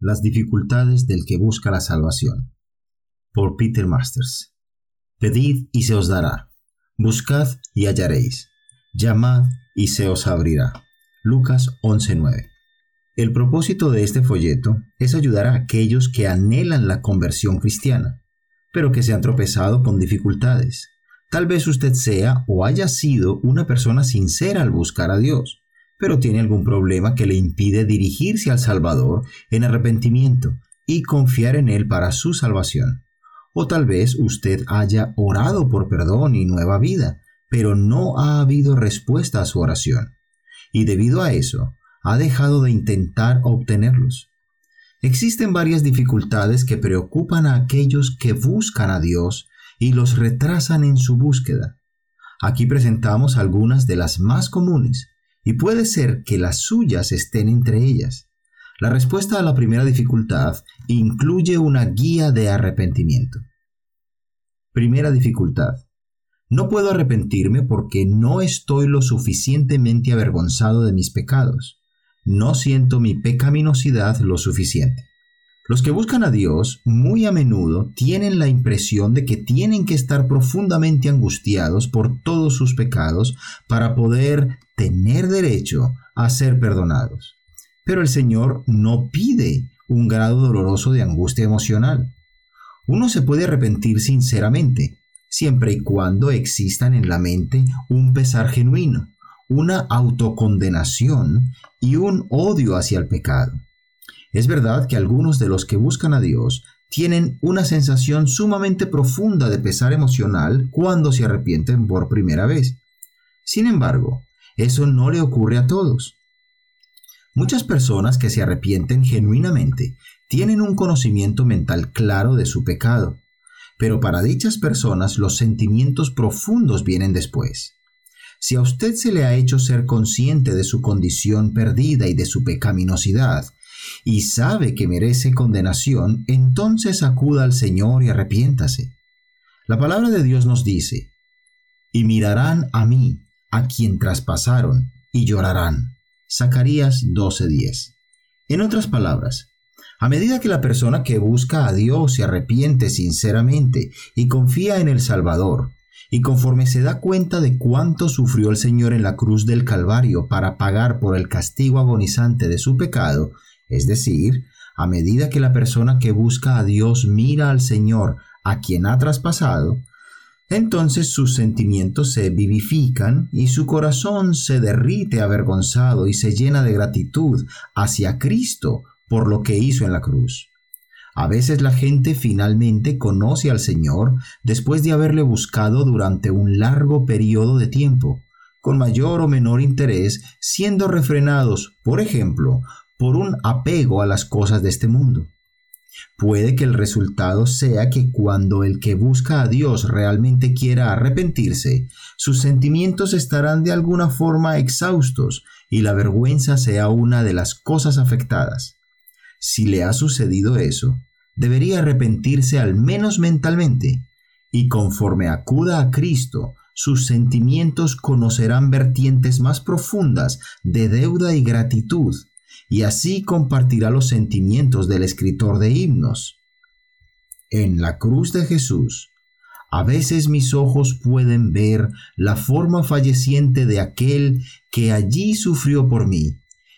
Las dificultades del que busca la salvación. Por Peter Masters. Pedid y se os dará. Buscad y hallaréis. Llamad y se os abrirá. Lucas 11:9. El propósito de este folleto es ayudar a aquellos que anhelan la conversión cristiana, pero que se han tropezado con dificultades. Tal vez usted sea o haya sido una persona sincera al buscar a Dios, pero tiene algún problema que le impide dirigirse al Salvador en arrepentimiento y confiar en Él para su salvación. O tal vez usted haya orado por perdón y nueva vida, pero no ha habido respuesta a su oración. Y debido a eso, ha dejado de intentar obtenerlos. Existen varias dificultades que preocupan a aquellos que buscan a Dios y los retrasan en su búsqueda. Aquí presentamos algunas de las más comunes, y puede ser que las suyas estén entre ellas. La respuesta a la primera dificultad incluye una guía de arrepentimiento. Primera dificultad. No puedo arrepentirme porque no estoy lo suficientemente avergonzado de mis pecados. No siento mi pecaminosidad lo suficiente. Los que buscan a Dios muy a menudo tienen la impresión de que tienen que estar profundamente angustiados por todos sus pecados para poder tener derecho a ser perdonados. Pero el Señor no pide un grado doloroso de angustia emocional. Uno se puede arrepentir sinceramente, siempre y cuando existan en la mente un pesar genuino, una autocondenación y un odio hacia el pecado. Es verdad que algunos de los que buscan a Dios tienen una sensación sumamente profunda de pesar emocional cuando se arrepienten por primera vez. Sin embargo, eso no le ocurre a todos. Muchas personas que se arrepienten genuinamente tienen un conocimiento mental claro de su pecado, pero para dichas personas los sentimientos profundos vienen después. Si a usted se le ha hecho ser consciente de su condición perdida y de su pecaminosidad, y sabe que merece condenación, entonces acuda al Señor y arrepiéntase. La palabra de Dios nos dice, y mirarán a mí, a quien traspasaron, y llorarán. Zacarías 12:10. En otras palabras, a medida que la persona que busca a Dios se arrepiente sinceramente y confía en el Salvador, y conforme se da cuenta de cuánto sufrió el Señor en la cruz del Calvario para pagar por el castigo agonizante de su pecado, es decir, a medida que la persona que busca a Dios mira al Señor a quien ha traspasado, entonces sus sentimientos se vivifican y su corazón se derrite avergonzado y se llena de gratitud hacia Cristo por lo que hizo en la cruz. A veces la gente finalmente conoce al Señor después de haberle buscado durante un largo periodo de tiempo, con mayor o menor interés, siendo refrenados, por ejemplo, por un apego a las cosas de este mundo. Puede que el resultado sea que cuando el que busca a Dios realmente quiera arrepentirse, sus sentimientos estarán de alguna forma exhaustos y la vergüenza sea una de las cosas afectadas. Si le ha sucedido eso, debería arrepentirse al menos mentalmente, y conforme acuda a Cristo, sus sentimientos conocerán vertientes más profundas de deuda y gratitud, y así compartirá los sentimientos del escritor de himnos. En la cruz de Jesús, a veces mis ojos pueden ver la forma falleciente de aquel que allí sufrió por mí,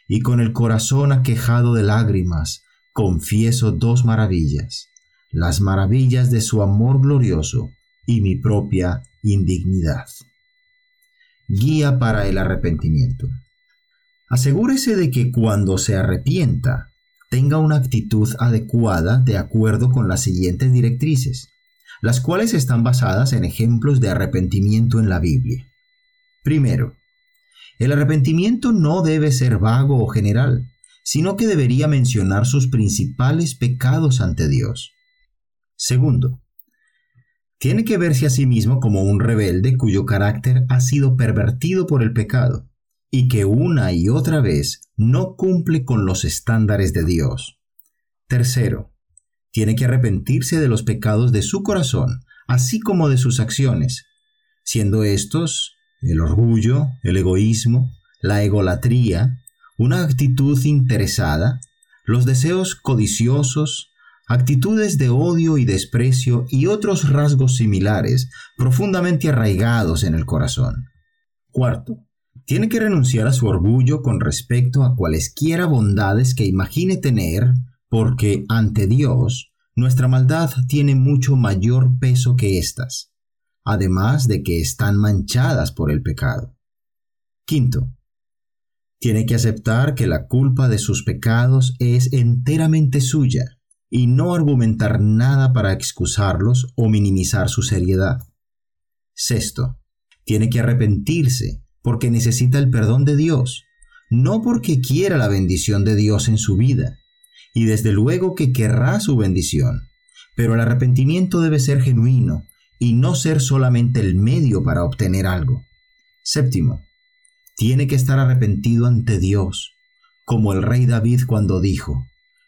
y con el corazón aquejado de lágrimas, confieso dos maravillas, las maravillas de su amor glorioso y mi propia indignidad. Guía para el arrepentimiento. Asegúrese de que cuando se arrepienta, tenga una actitud adecuada de acuerdo con las siguientes directrices, las cuales están basadas en ejemplos de arrepentimiento en la Biblia. Primero, el arrepentimiento no debe ser vago o general, sino que debería mencionar sus principales pecados ante Dios. Segundo, tiene que verse a sí mismo como un rebelde cuyo carácter ha sido pervertido por el pecado y que una y otra vez no cumple con los estándares de Dios. Tercero, tiene que arrepentirse de los pecados de su corazón, así como de sus acciones, siendo estos el orgullo, el egoísmo, la egolatría, una actitud interesada, los deseos codiciosos, actitudes de odio y desprecio y otros rasgos similares profundamente arraigados en el corazón. Cuarto, tiene que renunciar a su orgullo con respecto a cualesquiera bondades que imagine tener, porque ante Dios nuestra maldad tiene mucho mayor peso que éstas, además de que están manchadas por el pecado. Quinto, tiene que aceptar que la culpa de sus pecados es enteramente suya y no argumentar nada para excusarlos o minimizar su seriedad. Sexto, tiene que arrepentirse porque necesita el perdón de Dios, no porque quiera la bendición de Dios en su vida, y desde luego que querrá su bendición, pero el arrepentimiento debe ser genuino y no ser solamente el medio para obtener algo. Séptimo, tiene que estar arrepentido ante Dios, como el rey David cuando dijo,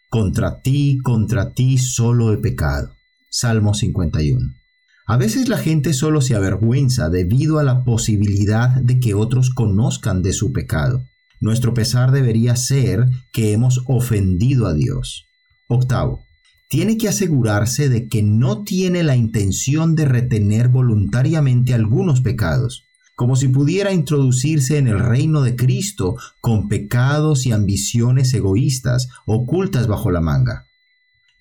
Contra ti, contra ti solo he pecado. Salmo 51. A veces la gente solo se avergüenza debido a la posibilidad de que otros conozcan de su pecado. Nuestro pesar debería ser que hemos ofendido a Dios. Octavo, tiene que asegurarse de que no tiene la intención de retener voluntariamente algunos pecados como si pudiera introducirse en el reino de Cristo con pecados y ambiciones egoístas ocultas bajo la manga.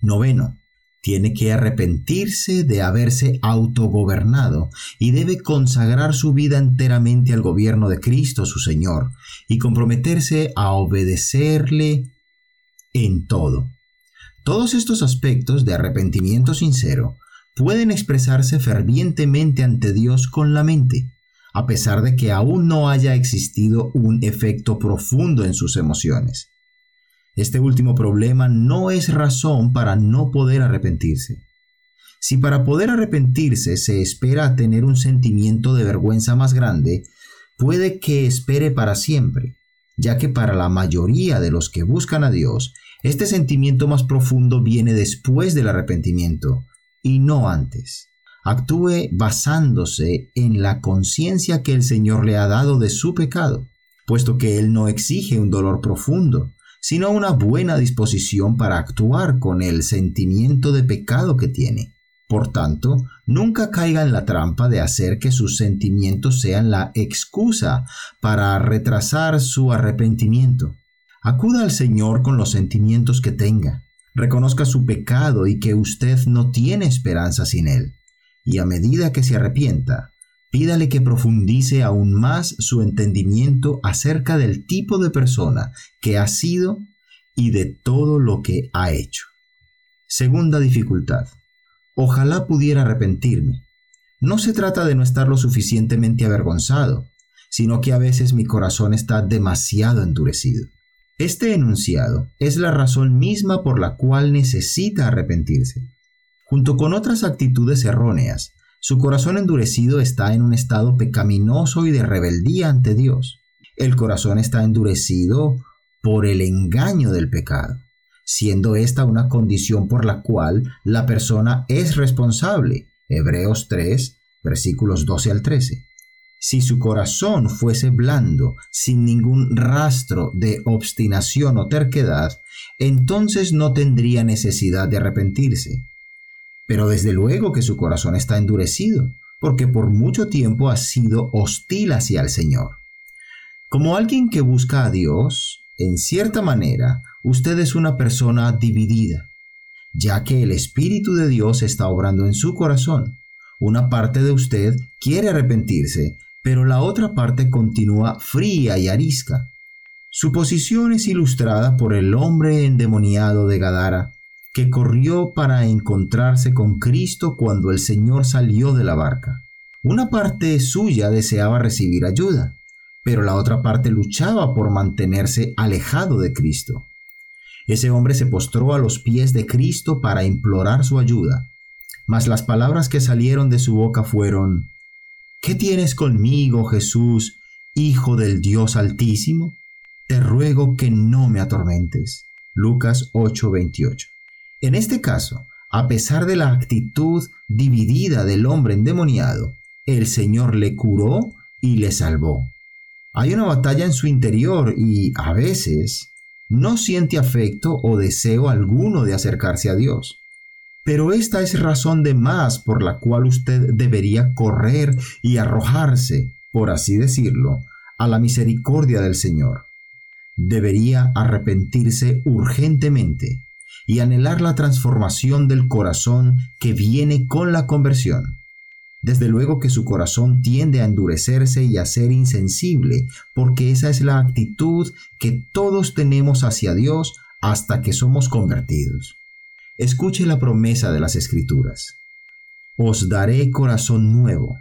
Noveno, tiene que arrepentirse de haberse autogobernado y debe consagrar su vida enteramente al gobierno de Cristo su Señor y comprometerse a obedecerle en todo. Todos estos aspectos de arrepentimiento sincero pueden expresarse fervientemente ante Dios con la mente, a pesar de que aún no haya existido un efecto profundo en sus emociones. Este último problema no es razón para no poder arrepentirse. Si para poder arrepentirse se espera tener un sentimiento de vergüenza más grande, puede que espere para siempre, ya que para la mayoría de los que buscan a Dios, este sentimiento más profundo viene después del arrepentimiento y no antes actúe basándose en la conciencia que el Señor le ha dado de su pecado, puesto que Él no exige un dolor profundo, sino una buena disposición para actuar con el sentimiento de pecado que tiene. Por tanto, nunca caiga en la trampa de hacer que sus sentimientos sean la excusa para retrasar su arrepentimiento. Acuda al Señor con los sentimientos que tenga. Reconozca su pecado y que usted no tiene esperanza sin Él y a medida que se arrepienta, pídale que profundice aún más su entendimiento acerca del tipo de persona que ha sido y de todo lo que ha hecho. Segunda dificultad. Ojalá pudiera arrepentirme. No se trata de no estar lo suficientemente avergonzado, sino que a veces mi corazón está demasiado endurecido. Este enunciado es la razón misma por la cual necesita arrepentirse. Junto con otras actitudes erróneas, su corazón endurecido está en un estado pecaminoso y de rebeldía ante Dios. El corazón está endurecido por el engaño del pecado, siendo esta una condición por la cual la persona es responsable. Hebreos 3, versículos 12 al 13. Si su corazón fuese blando, sin ningún rastro de obstinación o terquedad, entonces no tendría necesidad de arrepentirse pero desde luego que su corazón está endurecido, porque por mucho tiempo ha sido hostil hacia el Señor. Como alguien que busca a Dios, en cierta manera, usted es una persona dividida, ya que el Espíritu de Dios está obrando en su corazón. Una parte de usted quiere arrepentirse, pero la otra parte continúa fría y arisca. Su posición es ilustrada por el hombre endemoniado de Gadara, que corrió para encontrarse con Cristo cuando el Señor salió de la barca. Una parte suya deseaba recibir ayuda, pero la otra parte luchaba por mantenerse alejado de Cristo. Ese hombre se postró a los pies de Cristo para implorar su ayuda, mas las palabras que salieron de su boca fueron, ¿Qué tienes conmigo, Jesús, Hijo del Dios Altísimo? Te ruego que no me atormentes. Lucas 8:28 en este caso, a pesar de la actitud dividida del hombre endemoniado, el Señor le curó y le salvó. Hay una batalla en su interior y, a veces, no siente afecto o deseo alguno de acercarse a Dios. Pero esta es razón de más por la cual usted debería correr y arrojarse, por así decirlo, a la misericordia del Señor. Debería arrepentirse urgentemente y anhelar la transformación del corazón que viene con la conversión. Desde luego que su corazón tiende a endurecerse y a ser insensible, porque esa es la actitud que todos tenemos hacia Dios hasta que somos convertidos. Escuche la promesa de las Escrituras. Os daré corazón nuevo,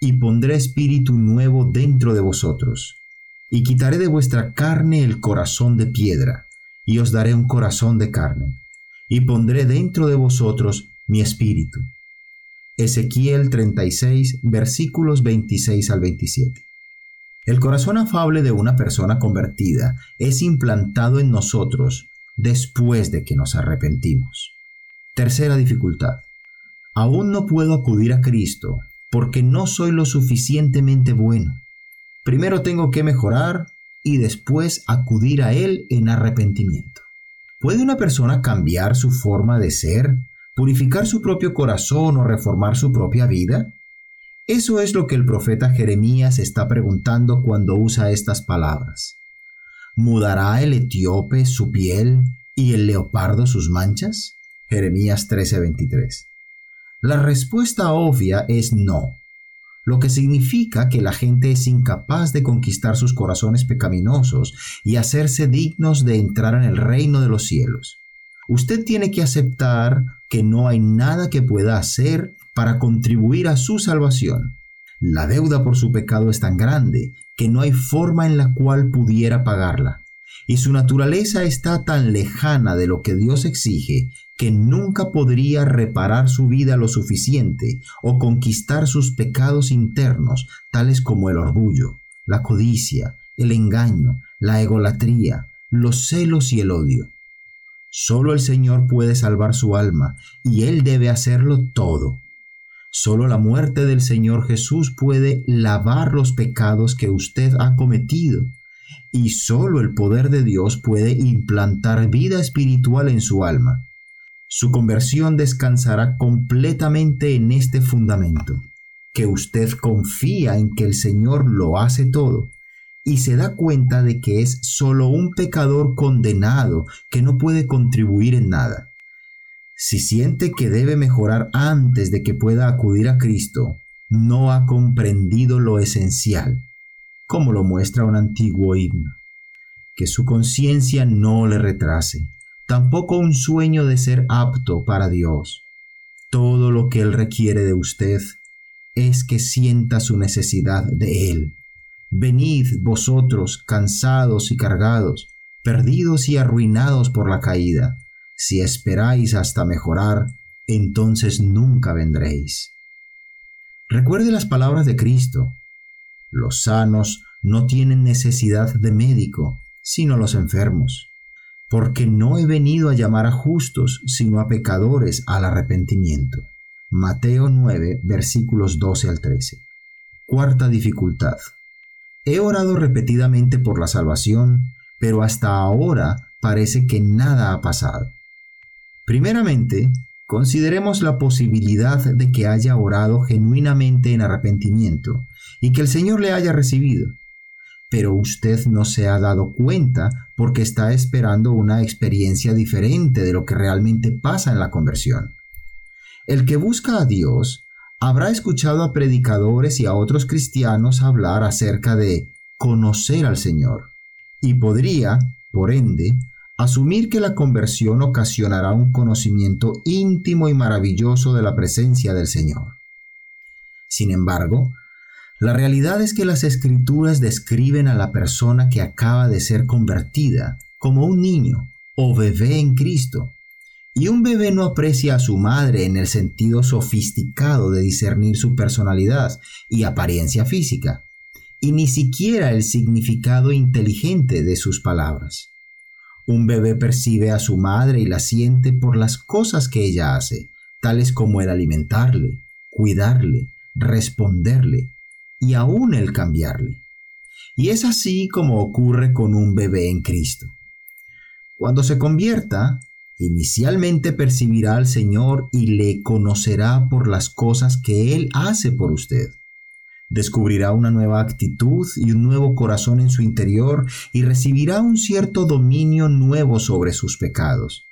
y pondré espíritu nuevo dentro de vosotros, y quitaré de vuestra carne el corazón de piedra, y os daré un corazón de carne, y pondré dentro de vosotros mi espíritu Ezequiel 36, versículos 26 al 27. El corazón afable de una persona convertida es implantado en nosotros después de que nos arrepentimos. Tercera dificultad. Aún no puedo acudir a Cristo porque no soy lo suficientemente bueno. Primero tengo que mejorar y después acudir a Él en arrepentimiento. ¿Puede una persona cambiar su forma de ser purificar su propio corazón o reformar su propia vida? Eso es lo que el profeta Jeremías está preguntando cuando usa estas palabras. ¿Mudará el etíope su piel y el leopardo sus manchas? Jeremías 13:23. La respuesta obvia es no, lo que significa que la gente es incapaz de conquistar sus corazones pecaminosos y hacerse dignos de entrar en el reino de los cielos. Usted tiene que aceptar que no hay nada que pueda hacer para contribuir a su salvación. La deuda por su pecado es tan grande que no hay forma en la cual pudiera pagarla, y su naturaleza está tan lejana de lo que Dios exige que nunca podría reparar su vida lo suficiente o conquistar sus pecados internos, tales como el orgullo, la codicia, el engaño, la egolatría, los celos y el odio. Solo el Señor puede salvar su alma y Él debe hacerlo todo. Solo la muerte del Señor Jesús puede lavar los pecados que usted ha cometido. Y solo el poder de Dios puede implantar vida espiritual en su alma. Su conversión descansará completamente en este fundamento, que usted confía en que el Señor lo hace todo y se da cuenta de que es solo un pecador condenado que no puede contribuir en nada. Si siente que debe mejorar antes de que pueda acudir a Cristo, no ha comprendido lo esencial, como lo muestra un antiguo himno. Que su conciencia no le retrase, tampoco un sueño de ser apto para Dios. Todo lo que Él requiere de usted es que sienta su necesidad de Él Venid vosotros cansados y cargados, perdidos y arruinados por la caída. Si esperáis hasta mejorar, entonces nunca vendréis. Recuerde las palabras de Cristo. Los sanos no tienen necesidad de médico, sino los enfermos. Porque no he venido a llamar a justos, sino a pecadores al arrepentimiento. Mateo 9, versículos 12 al 13. Cuarta dificultad. He orado repetidamente por la salvación, pero hasta ahora parece que nada ha pasado. Primeramente, consideremos la posibilidad de que haya orado genuinamente en arrepentimiento y que el Señor le haya recibido. Pero usted no se ha dado cuenta porque está esperando una experiencia diferente de lo que realmente pasa en la conversión. El que busca a Dios habrá escuchado a predicadores y a otros cristianos hablar acerca de conocer al Señor, y podría, por ende, asumir que la conversión ocasionará un conocimiento íntimo y maravilloso de la presencia del Señor. Sin embargo, la realidad es que las escrituras describen a la persona que acaba de ser convertida como un niño o bebé en Cristo, y un bebé no aprecia a su madre en el sentido sofisticado de discernir su personalidad y apariencia física, y ni siquiera el significado inteligente de sus palabras. Un bebé percibe a su madre y la siente por las cosas que ella hace, tales como el alimentarle, cuidarle, responderle y aún el cambiarle. Y es así como ocurre con un bebé en Cristo. Cuando se convierta, inicialmente percibirá al Señor y le conocerá por las cosas que Él hace por usted. Descubrirá una nueva actitud y un nuevo corazón en su interior y recibirá un cierto dominio nuevo sobre sus pecados.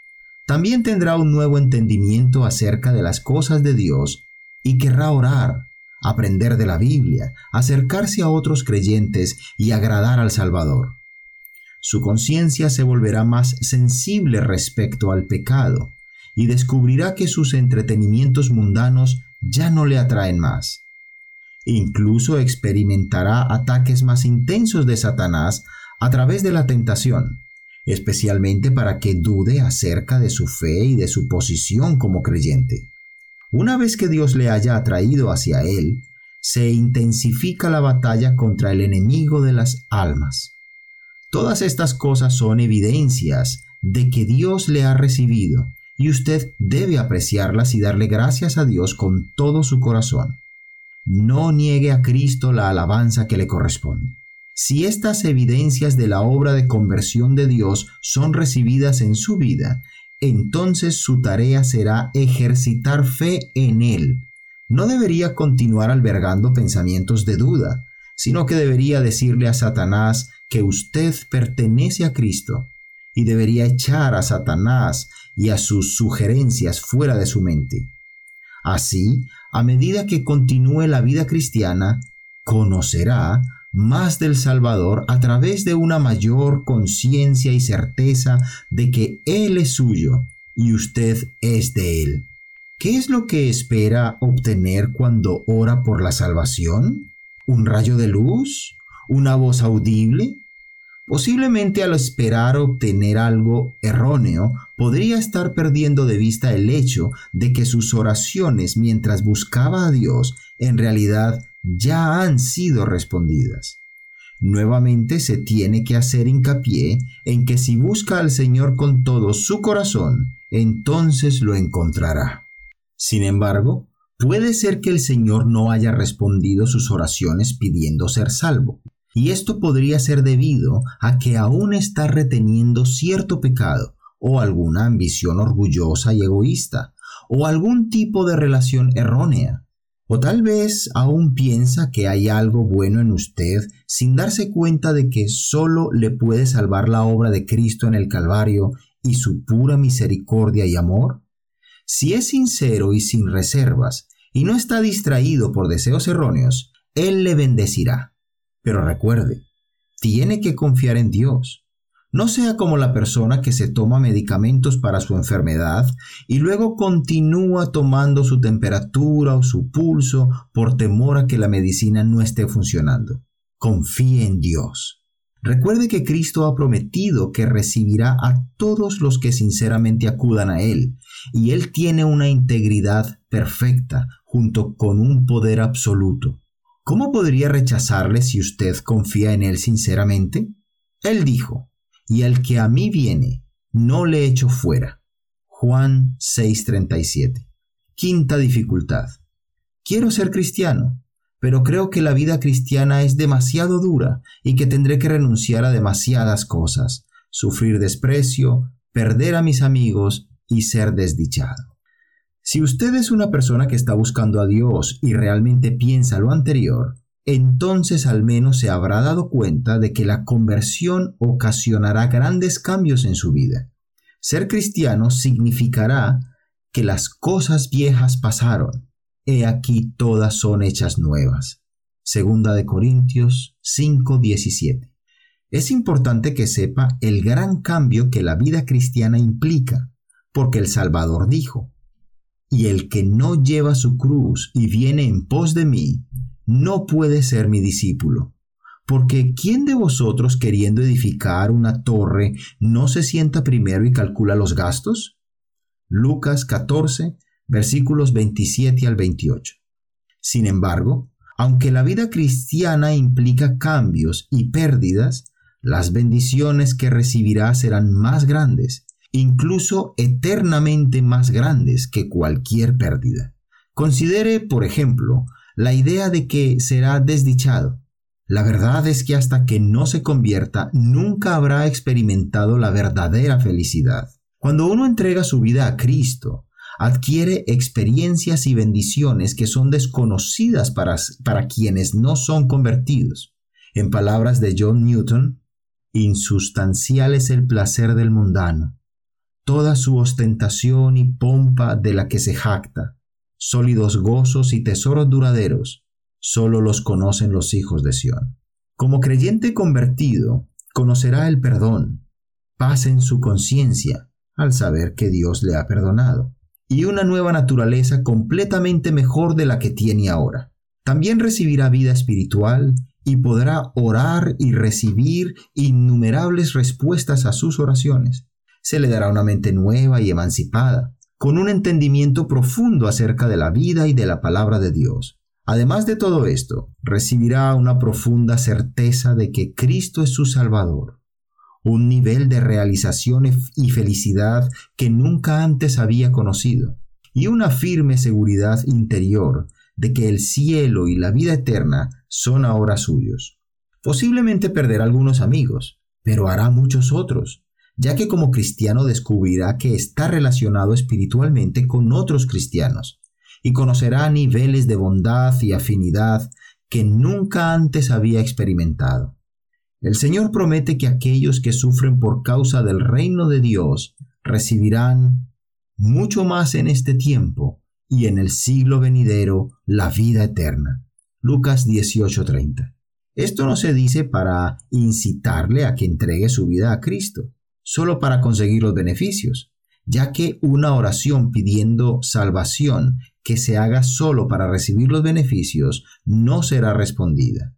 También tendrá un nuevo entendimiento acerca de las cosas de Dios y querrá orar, aprender de la Biblia, acercarse a otros creyentes y agradar al Salvador. Su conciencia se volverá más sensible respecto al pecado y descubrirá que sus entretenimientos mundanos ya no le atraen más. Incluso experimentará ataques más intensos de Satanás a través de la tentación, especialmente para que dude acerca de su fe y de su posición como creyente. Una vez que Dios le haya atraído hacia él, se intensifica la batalla contra el enemigo de las almas. Todas estas cosas son evidencias de que Dios le ha recibido y usted debe apreciarlas y darle gracias a Dios con todo su corazón. No niegue a Cristo la alabanza que le corresponde. Si estas evidencias de la obra de conversión de Dios son recibidas en su vida, entonces su tarea será ejercitar fe en Él. No debería continuar albergando pensamientos de duda, sino que debería decirle a Satanás que usted pertenece a Cristo y debería echar a Satanás y a sus sugerencias fuera de su mente. Así, a medida que continúe la vida cristiana, conocerá más del Salvador a través de una mayor conciencia y certeza de que Él es suyo y usted es de Él. ¿Qué es lo que espera obtener cuando ora por la salvación? ¿Un rayo de luz? ¿Una voz audible? Posiblemente al esperar obtener algo erróneo, podría estar perdiendo de vista el hecho de que sus oraciones mientras buscaba a Dios en realidad ya han sido respondidas. Nuevamente se tiene que hacer hincapié en que si busca al Señor con todo su corazón, entonces lo encontrará. Sin embargo, puede ser que el Señor no haya respondido sus oraciones pidiendo ser salvo, y esto podría ser debido a que aún está reteniendo cierto pecado, o alguna ambición orgullosa y egoísta, o algún tipo de relación errónea, o tal vez aún piensa que hay algo bueno en usted sin darse cuenta de que solo le puede salvar la obra de Cristo en el Calvario y su pura misericordia y amor. Si es sincero y sin reservas, y no está distraído por deseos erróneos, Él le bendecirá. Pero recuerde, tiene que confiar en Dios. No sea como la persona que se toma medicamentos para su enfermedad y luego continúa tomando su temperatura o su pulso por temor a que la medicina no esté funcionando. Confíe en Dios. Recuerde que Cristo ha prometido que recibirá a todos los que sinceramente acudan a Él, y Él tiene una integridad perfecta junto con un poder absoluto. ¿Cómo podría rechazarle si usted confía en Él sinceramente? Él dijo, y al que a mí viene, no le echo fuera. Juan 6:37. Quinta dificultad. Quiero ser cristiano, pero creo que la vida cristiana es demasiado dura y que tendré que renunciar a demasiadas cosas, sufrir desprecio, perder a mis amigos y ser desdichado. Si usted es una persona que está buscando a Dios y realmente piensa lo anterior, entonces al menos se habrá dado cuenta de que la conversión ocasionará grandes cambios en su vida. Ser cristiano significará que las cosas viejas pasaron, he aquí todas son hechas nuevas. Segunda de Corintios 5:17. Es importante que sepa el gran cambio que la vida cristiana implica, porque el Salvador dijo, y el que no lleva su cruz y viene en pos de mí, no puede ser mi discípulo. Porque ¿quién de vosotros queriendo edificar una torre no se sienta primero y calcula los gastos? Lucas 14, versículos 27 al 28. Sin embargo, aunque la vida cristiana implica cambios y pérdidas, las bendiciones que recibirá serán más grandes, incluso eternamente más grandes que cualquier pérdida. Considere, por ejemplo, la idea de que será desdichado. La verdad es que hasta que no se convierta, nunca habrá experimentado la verdadera felicidad. Cuando uno entrega su vida a Cristo, adquiere experiencias y bendiciones que son desconocidas para, para quienes no son convertidos. En palabras de John Newton, insustancial es el placer del mundano, toda su ostentación y pompa de la que se jacta, sólidos gozos y tesoros duraderos, solo los conocen los hijos de Sión. Como creyente convertido, conocerá el perdón, paz en su conciencia al saber que Dios le ha perdonado y una nueva naturaleza completamente mejor de la que tiene ahora. También recibirá vida espiritual y podrá orar y recibir innumerables respuestas a sus oraciones. Se le dará una mente nueva y emancipada, con un entendimiento profundo acerca de la vida y de la palabra de Dios. Además de todo esto, recibirá una profunda certeza de que Cristo es su Salvador un nivel de realización y felicidad que nunca antes había conocido, y una firme seguridad interior de que el cielo y la vida eterna son ahora suyos. Posiblemente perderá algunos amigos, pero hará muchos otros, ya que como cristiano descubrirá que está relacionado espiritualmente con otros cristianos, y conocerá niveles de bondad y afinidad que nunca antes había experimentado. El Señor promete que aquellos que sufren por causa del reino de Dios recibirán mucho más en este tiempo y en el siglo venidero la vida eterna. Lucas 18:30. Esto no se dice para incitarle a que entregue su vida a Cristo, solo para conseguir los beneficios, ya que una oración pidiendo salvación que se haga solo para recibir los beneficios no será respondida.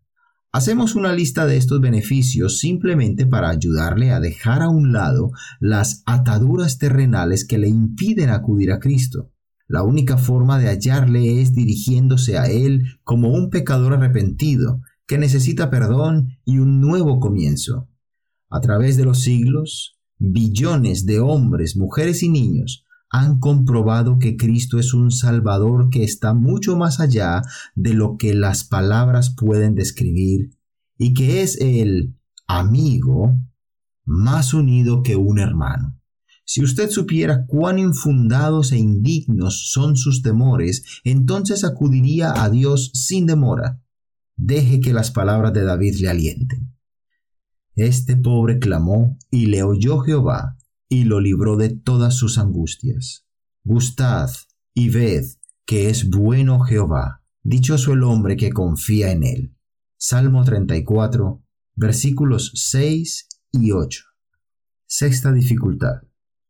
Hacemos una lista de estos beneficios simplemente para ayudarle a dejar a un lado las ataduras terrenales que le impiden acudir a Cristo. La única forma de hallarle es dirigiéndose a Él como un pecador arrepentido que necesita perdón y un nuevo comienzo. A través de los siglos, billones de hombres, mujeres y niños han comprobado que Cristo es un Salvador que está mucho más allá de lo que las palabras pueden describir y que es el amigo más unido que un hermano. Si usted supiera cuán infundados e indignos son sus temores, entonces acudiría a Dios sin demora. Deje que las palabras de David le alienten. Este pobre clamó y le oyó Jehová y lo libró de todas sus angustias. Gustad y ved que es bueno Jehová, dichoso el hombre que confía en él. Salmo 34, versículos 6 y 8. Sexta dificultad.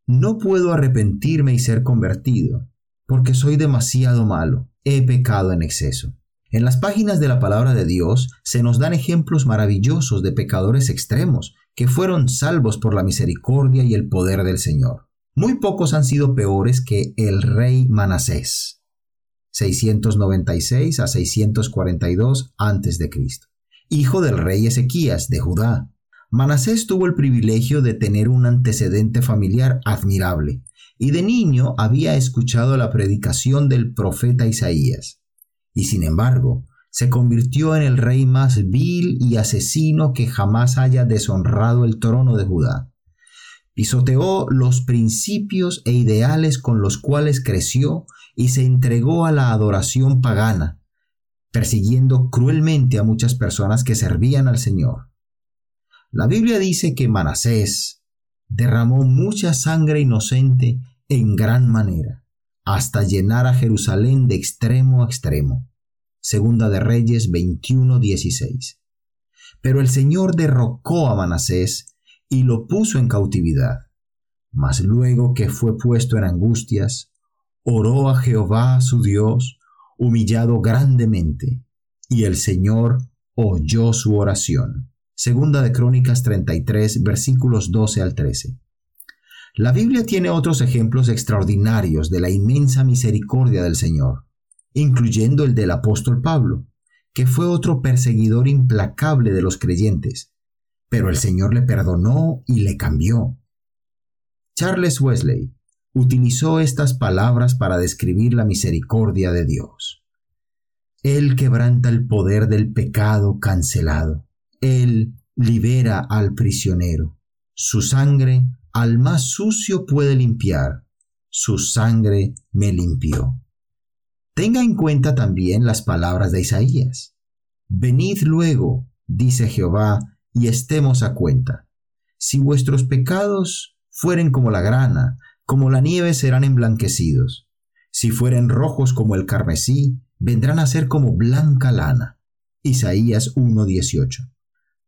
No puedo arrepentirme y ser convertido, porque soy demasiado malo, he pecado en exceso. En las páginas de la palabra de Dios se nos dan ejemplos maravillosos de pecadores extremos que fueron salvos por la misericordia y el poder del Señor. Muy pocos han sido peores que el rey Manasés, 696 a 642 a.C., hijo del rey Ezequías de Judá. Manasés tuvo el privilegio de tener un antecedente familiar admirable, y de niño había escuchado la predicación del profeta Isaías y sin embargo se convirtió en el rey más vil y asesino que jamás haya deshonrado el trono de Judá. Pisoteó los principios e ideales con los cuales creció y se entregó a la adoración pagana, persiguiendo cruelmente a muchas personas que servían al Señor. La Biblia dice que Manasés derramó mucha sangre inocente en gran manera hasta llenar a Jerusalén de extremo a extremo. Segunda de Reyes 21:16. Pero el Señor derrocó a Manasés y lo puso en cautividad. Mas luego que fue puesto en angustias, oró a Jehová su Dios, humillado grandemente, y el Señor oyó su oración. Segunda de Crónicas 33, versículos 12 al 13. La Biblia tiene otros ejemplos extraordinarios de la inmensa misericordia del Señor, incluyendo el del apóstol Pablo, que fue otro perseguidor implacable de los creyentes, pero el Señor le perdonó y le cambió. Charles Wesley utilizó estas palabras para describir la misericordia de Dios. Él quebranta el poder del pecado cancelado. Él libera al prisionero. Su sangre al más sucio puede limpiar. Su sangre me limpió. Tenga en cuenta también las palabras de Isaías. Venid luego, dice Jehová, y estemos a cuenta. Si vuestros pecados fueren como la grana, como la nieve serán emblanquecidos. Si fueren rojos como el carmesí, vendrán a ser como blanca lana. Isaías 1:18.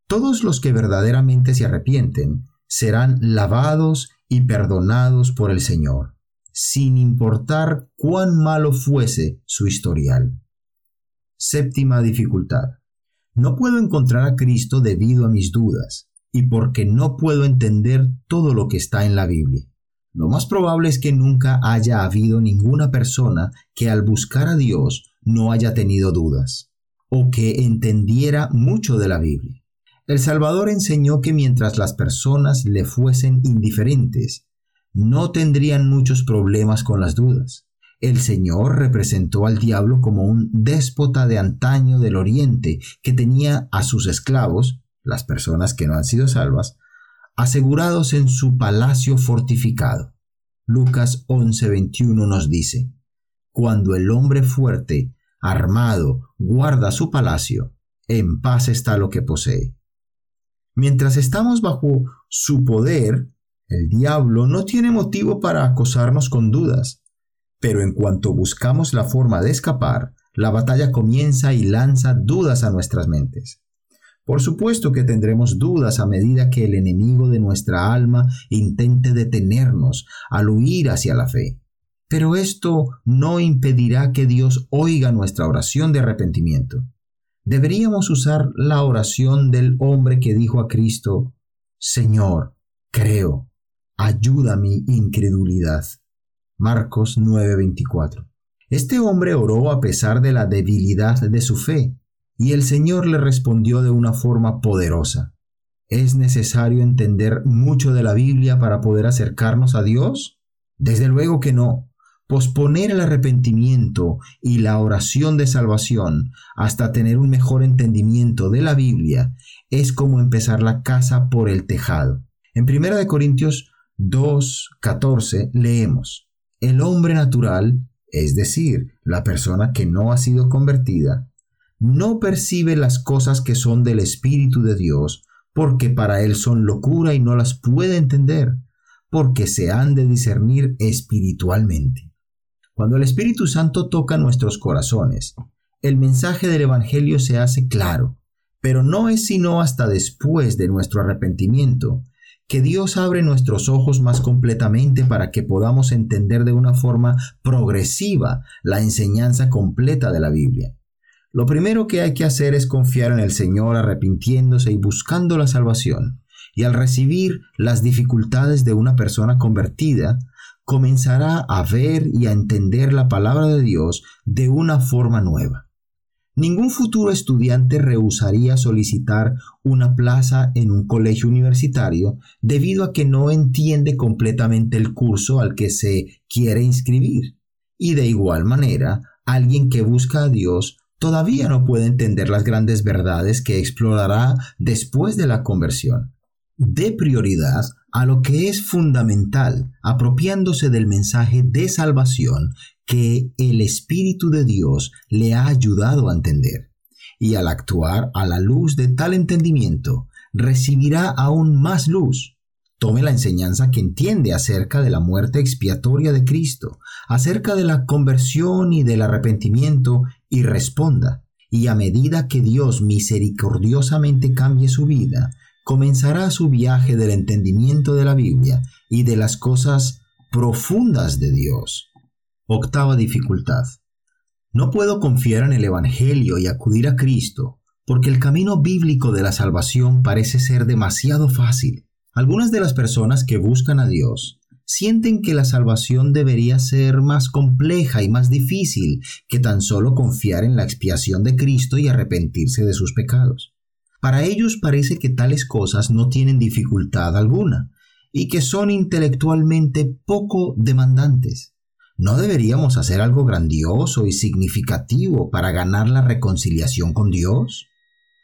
Todos los que verdaderamente se arrepienten serán lavados y perdonados por el Señor, sin importar cuán malo fuese su historial. Séptima dificultad. No puedo encontrar a Cristo debido a mis dudas y porque no puedo entender todo lo que está en la Biblia. Lo más probable es que nunca haya habido ninguna persona que al buscar a Dios no haya tenido dudas, o que entendiera mucho de la Biblia. El Salvador enseñó que mientras las personas le fuesen indiferentes, no tendrían muchos problemas con las dudas. El Señor representó al diablo como un déspota de antaño del oriente que tenía a sus esclavos, las personas que no han sido salvas, asegurados en su palacio fortificado. Lucas 11:21 nos dice, Cuando el hombre fuerte, armado, guarda su palacio, en paz está lo que posee. Mientras estamos bajo su poder, el diablo no tiene motivo para acosarnos con dudas, pero en cuanto buscamos la forma de escapar, la batalla comienza y lanza dudas a nuestras mentes. Por supuesto que tendremos dudas a medida que el enemigo de nuestra alma intente detenernos al huir hacia la fe. Pero esto no impedirá que Dios oiga nuestra oración de arrepentimiento. Deberíamos usar la oración del hombre que dijo a Cristo, Señor, creo, ayuda mi incredulidad. Marcos 9:24. Este hombre oró a pesar de la debilidad de su fe, y el Señor le respondió de una forma poderosa. ¿Es necesario entender mucho de la Biblia para poder acercarnos a Dios? Desde luego que no. Posponer el arrepentimiento y la oración de salvación hasta tener un mejor entendimiento de la Biblia es como empezar la casa por el tejado. En 1 Corintios 2.14 leemos, El hombre natural, es decir, la persona que no ha sido convertida, no percibe las cosas que son del Espíritu de Dios, porque para él son locura y no las puede entender, porque se han de discernir espiritualmente. Cuando el Espíritu Santo toca nuestros corazones, el mensaje del Evangelio se hace claro, pero no es sino hasta después de nuestro arrepentimiento que Dios abre nuestros ojos más completamente para que podamos entender de una forma progresiva la enseñanza completa de la Biblia. Lo primero que hay que hacer es confiar en el Señor arrepintiéndose y buscando la salvación. Y al recibir las dificultades de una persona convertida, comenzará a ver y a entender la palabra de Dios de una forma nueva. Ningún futuro estudiante rehusaría solicitar una plaza en un colegio universitario debido a que no entiende completamente el curso al que se quiere inscribir. Y de igual manera, alguien que busca a Dios todavía no puede entender las grandes verdades que explorará después de la conversión. De prioridad a lo que es fundamental, apropiándose del mensaje de salvación que el Espíritu de Dios le ha ayudado a entender. Y al actuar a la luz de tal entendimiento, recibirá aún más luz. Tome la enseñanza que entiende acerca de la muerte expiatoria de Cristo, acerca de la conversión y del arrepentimiento, y responda. Y a medida que Dios misericordiosamente cambie su vida, comenzará su viaje del entendimiento de la Biblia y de las cosas profundas de Dios. Octava dificultad. No puedo confiar en el Evangelio y acudir a Cristo, porque el camino bíblico de la salvación parece ser demasiado fácil. Algunas de las personas que buscan a Dios sienten que la salvación debería ser más compleja y más difícil que tan solo confiar en la expiación de Cristo y arrepentirse de sus pecados. Para ellos parece que tales cosas no tienen dificultad alguna y que son intelectualmente poco demandantes. ¿No deberíamos hacer algo grandioso y significativo para ganar la reconciliación con Dios?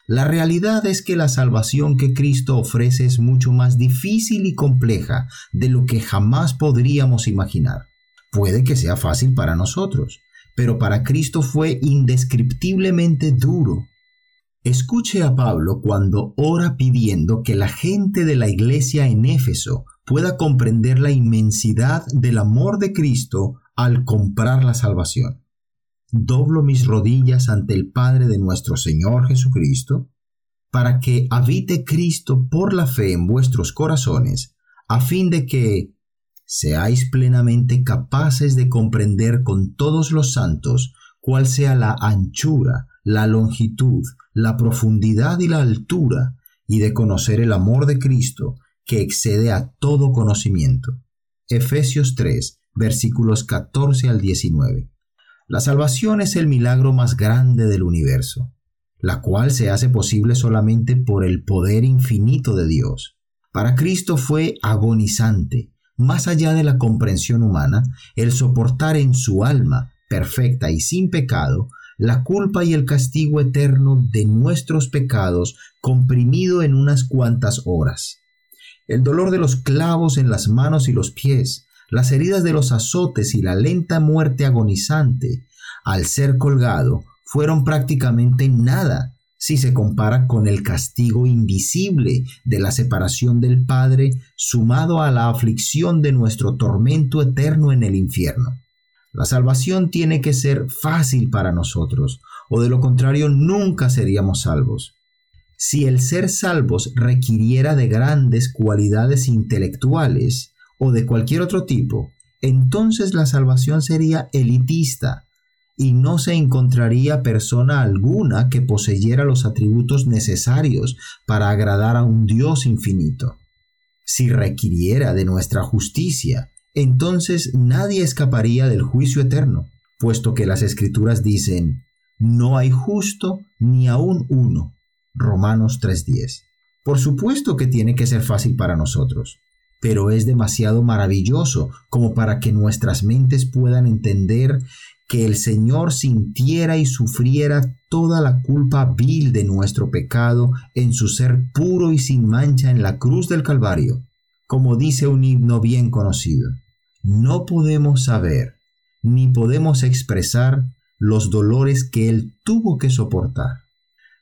La realidad es que la salvación que Cristo ofrece es mucho más difícil y compleja de lo que jamás podríamos imaginar. Puede que sea fácil para nosotros, pero para Cristo fue indescriptiblemente duro. Escuche a Pablo cuando ora pidiendo que la gente de la iglesia en Éfeso pueda comprender la inmensidad del amor de Cristo al comprar la salvación. Doblo mis rodillas ante el Padre de nuestro Señor Jesucristo, para que habite Cristo por la fe en vuestros corazones, a fin de que seáis plenamente capaces de comprender con todos los santos cuál sea la anchura, la longitud, la profundidad y la altura, y de conocer el amor de Cristo, que excede a todo conocimiento. Efesios 3, versículos 14 al 19. La salvación es el milagro más grande del universo, la cual se hace posible solamente por el poder infinito de Dios. Para Cristo fue agonizante, más allá de la comprensión humana, el soportar en su alma, perfecta y sin pecado, la culpa y el castigo eterno de nuestros pecados comprimido en unas cuantas horas el dolor de los clavos en las manos y los pies, las heridas de los azotes y la lenta muerte agonizante, al ser colgado, fueron prácticamente nada si se compara con el castigo invisible de la separación del Padre sumado a la aflicción de nuestro tormento eterno en el infierno. La salvación tiene que ser fácil para nosotros, o de lo contrario nunca seríamos salvos. Si el ser salvos requiriera de grandes cualidades intelectuales o de cualquier otro tipo, entonces la salvación sería elitista y no se encontraría persona alguna que poseyera los atributos necesarios para agradar a un Dios infinito. Si requiriera de nuestra justicia, entonces nadie escaparía del juicio eterno, puesto que las escrituras dicen, no hay justo ni aun uno Romanos 3:10. Por supuesto que tiene que ser fácil para nosotros, pero es demasiado maravilloso como para que nuestras mentes puedan entender que el Señor sintiera y sufriera toda la culpa vil de nuestro pecado en su ser puro y sin mancha en la cruz del Calvario, como dice un himno bien conocido. No podemos saber ni podemos expresar los dolores que Él tuvo que soportar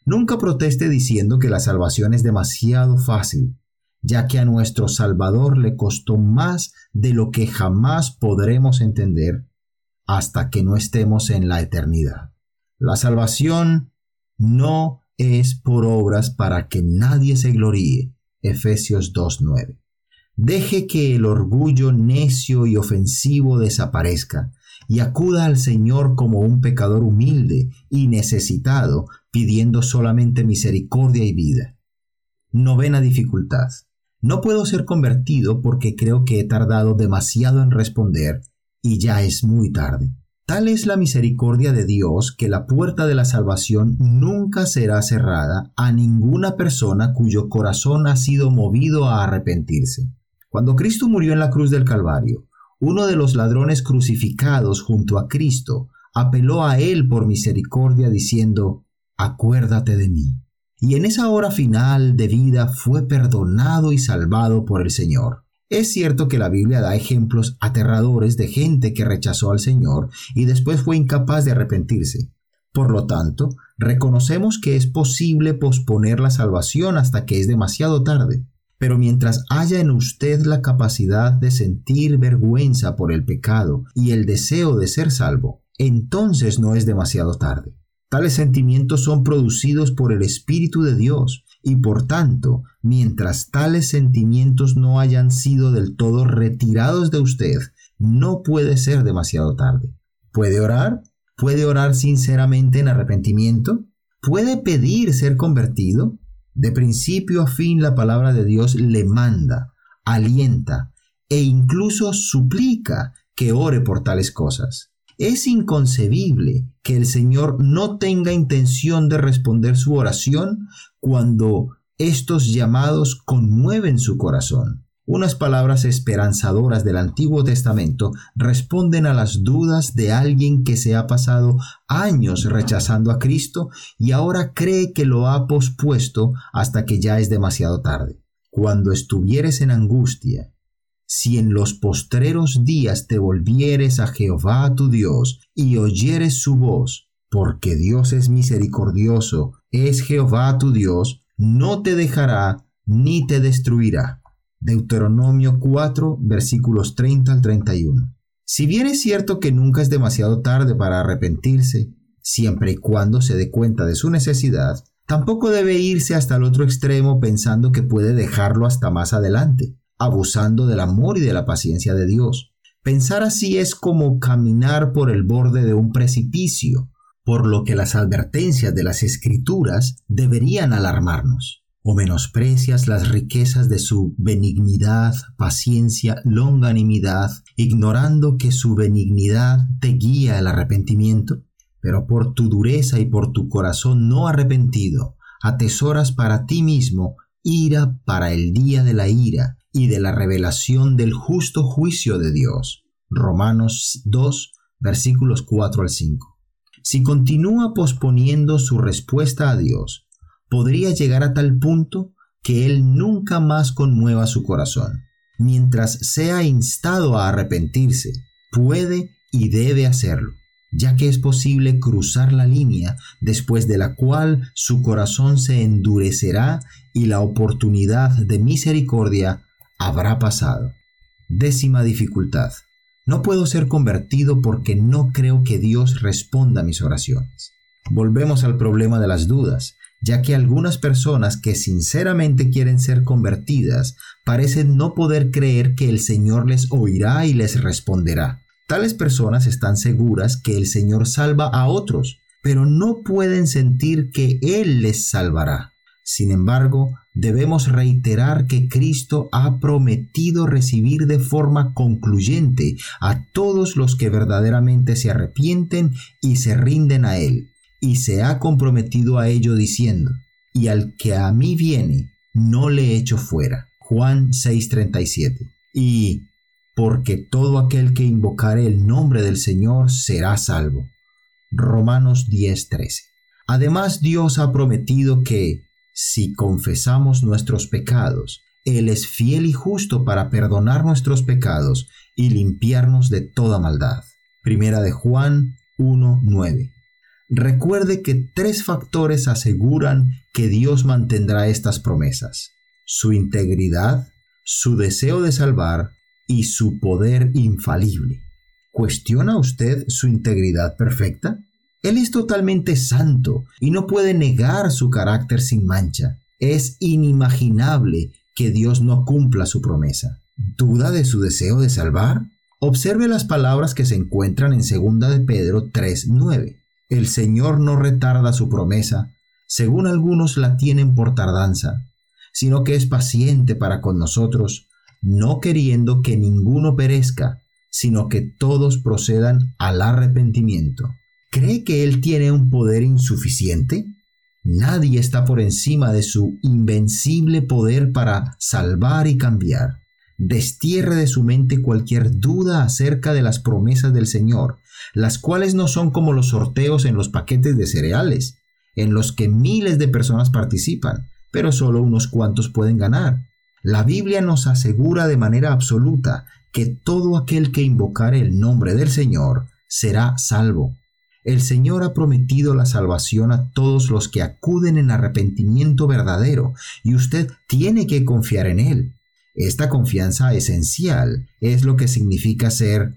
Nunca proteste diciendo que la salvación es demasiado fácil, ya que a nuestro Salvador le costó más de lo que jamás podremos entender hasta que no estemos en la eternidad. La salvación no es por obras para que nadie se gloríe. Efesios 2.9. Deje que el orgullo necio y ofensivo desaparezca y acuda al Señor como un pecador humilde y necesitado, pidiendo solamente misericordia y vida. Novena dificultad. No puedo ser convertido porque creo que he tardado demasiado en responder y ya es muy tarde. Tal es la misericordia de Dios que la puerta de la salvación nunca será cerrada a ninguna persona cuyo corazón ha sido movido a arrepentirse. Cuando Cristo murió en la cruz del Calvario, uno de los ladrones crucificados junto a Cristo apeló a él por misericordia diciendo, acuérdate de mí. Y en esa hora final de vida fue perdonado y salvado por el Señor. Es cierto que la Biblia da ejemplos aterradores de gente que rechazó al Señor y después fue incapaz de arrepentirse. Por lo tanto, reconocemos que es posible posponer la salvación hasta que es demasiado tarde. Pero mientras haya en usted la capacidad de sentir vergüenza por el pecado y el deseo de ser salvo, entonces no es demasiado tarde. Tales sentimientos son producidos por el Espíritu de Dios y por tanto, mientras tales sentimientos no hayan sido del todo retirados de usted, no puede ser demasiado tarde. ¿Puede orar? ¿Puede orar sinceramente en arrepentimiento? ¿Puede pedir ser convertido? De principio a fin la palabra de Dios le manda, alienta e incluso suplica que ore por tales cosas. Es inconcebible que el Señor no tenga intención de responder su oración cuando estos llamados conmueven su corazón. Unas palabras esperanzadoras del Antiguo Testamento responden a las dudas de alguien que se ha pasado años rechazando a Cristo y ahora cree que lo ha pospuesto hasta que ya es demasiado tarde. Cuando estuvieres en angustia, si en los postreros días te volvieres a Jehová tu Dios y oyeres su voz, porque Dios es misericordioso, es Jehová tu Dios, no te dejará ni te destruirá. Deuteronomio 4, versículos 30 al 31. Si bien es cierto que nunca es demasiado tarde para arrepentirse, siempre y cuando se dé cuenta de su necesidad, tampoco debe irse hasta el otro extremo pensando que puede dejarlo hasta más adelante, abusando del amor y de la paciencia de Dios. Pensar así es como caminar por el borde de un precipicio, por lo que las advertencias de las escrituras deberían alarmarnos o menosprecias las riquezas de su benignidad, paciencia, longanimidad, ignorando que su benignidad te guía al arrepentimiento? Pero por tu dureza y por tu corazón no arrepentido, atesoras para ti mismo ira para el día de la ira y de la revelación del justo juicio de Dios. Romanos 2, versículos 4 al 5. Si continúa posponiendo su respuesta a Dios, podría llegar a tal punto que Él nunca más conmueva su corazón. Mientras sea instado a arrepentirse, puede y debe hacerlo, ya que es posible cruzar la línea después de la cual su corazón se endurecerá y la oportunidad de misericordia habrá pasado. Décima dificultad. No puedo ser convertido porque no creo que Dios responda a mis oraciones. Volvemos al problema de las dudas ya que algunas personas que sinceramente quieren ser convertidas parecen no poder creer que el Señor les oirá y les responderá. Tales personas están seguras que el Señor salva a otros, pero no pueden sentir que Él les salvará. Sin embargo, debemos reiterar que Cristo ha prometido recibir de forma concluyente a todos los que verdaderamente se arrepienten y se rinden a Él y se ha comprometido a ello diciendo, y al que a mí viene, no le echo fuera. Juan 6:37. Y porque todo aquel que invocare el nombre del Señor será salvo. Romanos 10:13. Además Dios ha prometido que, si confesamos nuestros pecados, Él es fiel y justo para perdonar nuestros pecados y limpiarnos de toda maldad. Primera de Juan 1:9. Recuerde que tres factores aseguran que Dios mantendrá estas promesas. Su integridad, su deseo de salvar y su poder infalible. ¿Cuestiona usted su integridad perfecta? Él es totalmente santo y no puede negar su carácter sin mancha. Es inimaginable que Dios no cumpla su promesa. ¿Duda de su deseo de salvar? Observe las palabras que se encuentran en 2 de Pedro 3:9. El Señor no retarda su promesa, según algunos la tienen por tardanza, sino que es paciente para con nosotros, no queriendo que ninguno perezca, sino que todos procedan al arrepentimiento. ¿Cree que Él tiene un poder insuficiente? Nadie está por encima de su invencible poder para salvar y cambiar. Destierre de su mente cualquier duda acerca de las promesas del Señor las cuales no son como los sorteos en los paquetes de cereales, en los que miles de personas participan, pero solo unos cuantos pueden ganar. La Biblia nos asegura de manera absoluta que todo aquel que invocare el nombre del Señor será salvo. El Señor ha prometido la salvación a todos los que acuden en arrepentimiento verdadero, y usted tiene que confiar en Él. Esta confianza esencial es lo que significa ser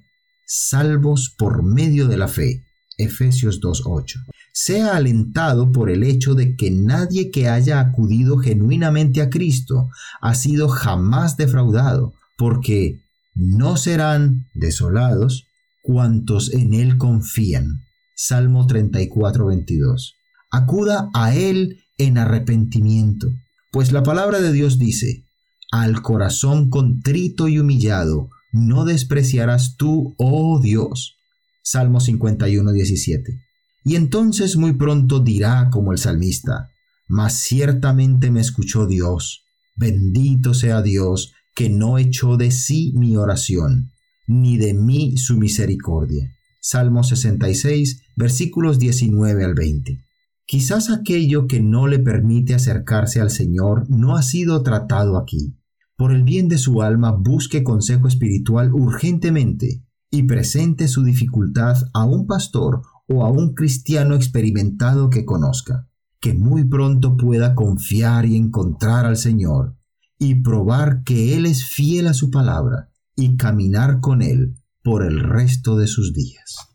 salvos por medio de la fe. Efesios 2.8. Sea alentado por el hecho de que nadie que haya acudido genuinamente a Cristo ha sido jamás defraudado, porque no serán desolados cuantos en Él confían. Salmo 34.22. Acuda a Él en arrepentimiento, pues la palabra de Dios dice, al corazón contrito y humillado, no despreciarás tú, oh Dios. Salmo 51, 17. Y entonces muy pronto dirá como el salmista, mas ciertamente me escuchó Dios. Bendito sea Dios que no echó de sí mi oración, ni de mí su misericordia. Salmo 66, versículos 19 al 20. Quizás aquello que no le permite acercarse al Señor no ha sido tratado aquí. Por el bien de su alma busque consejo espiritual urgentemente y presente su dificultad a un pastor o a un cristiano experimentado que conozca, que muy pronto pueda confiar y encontrar al Señor y probar que Él es fiel a su palabra y caminar con Él por el resto de sus días.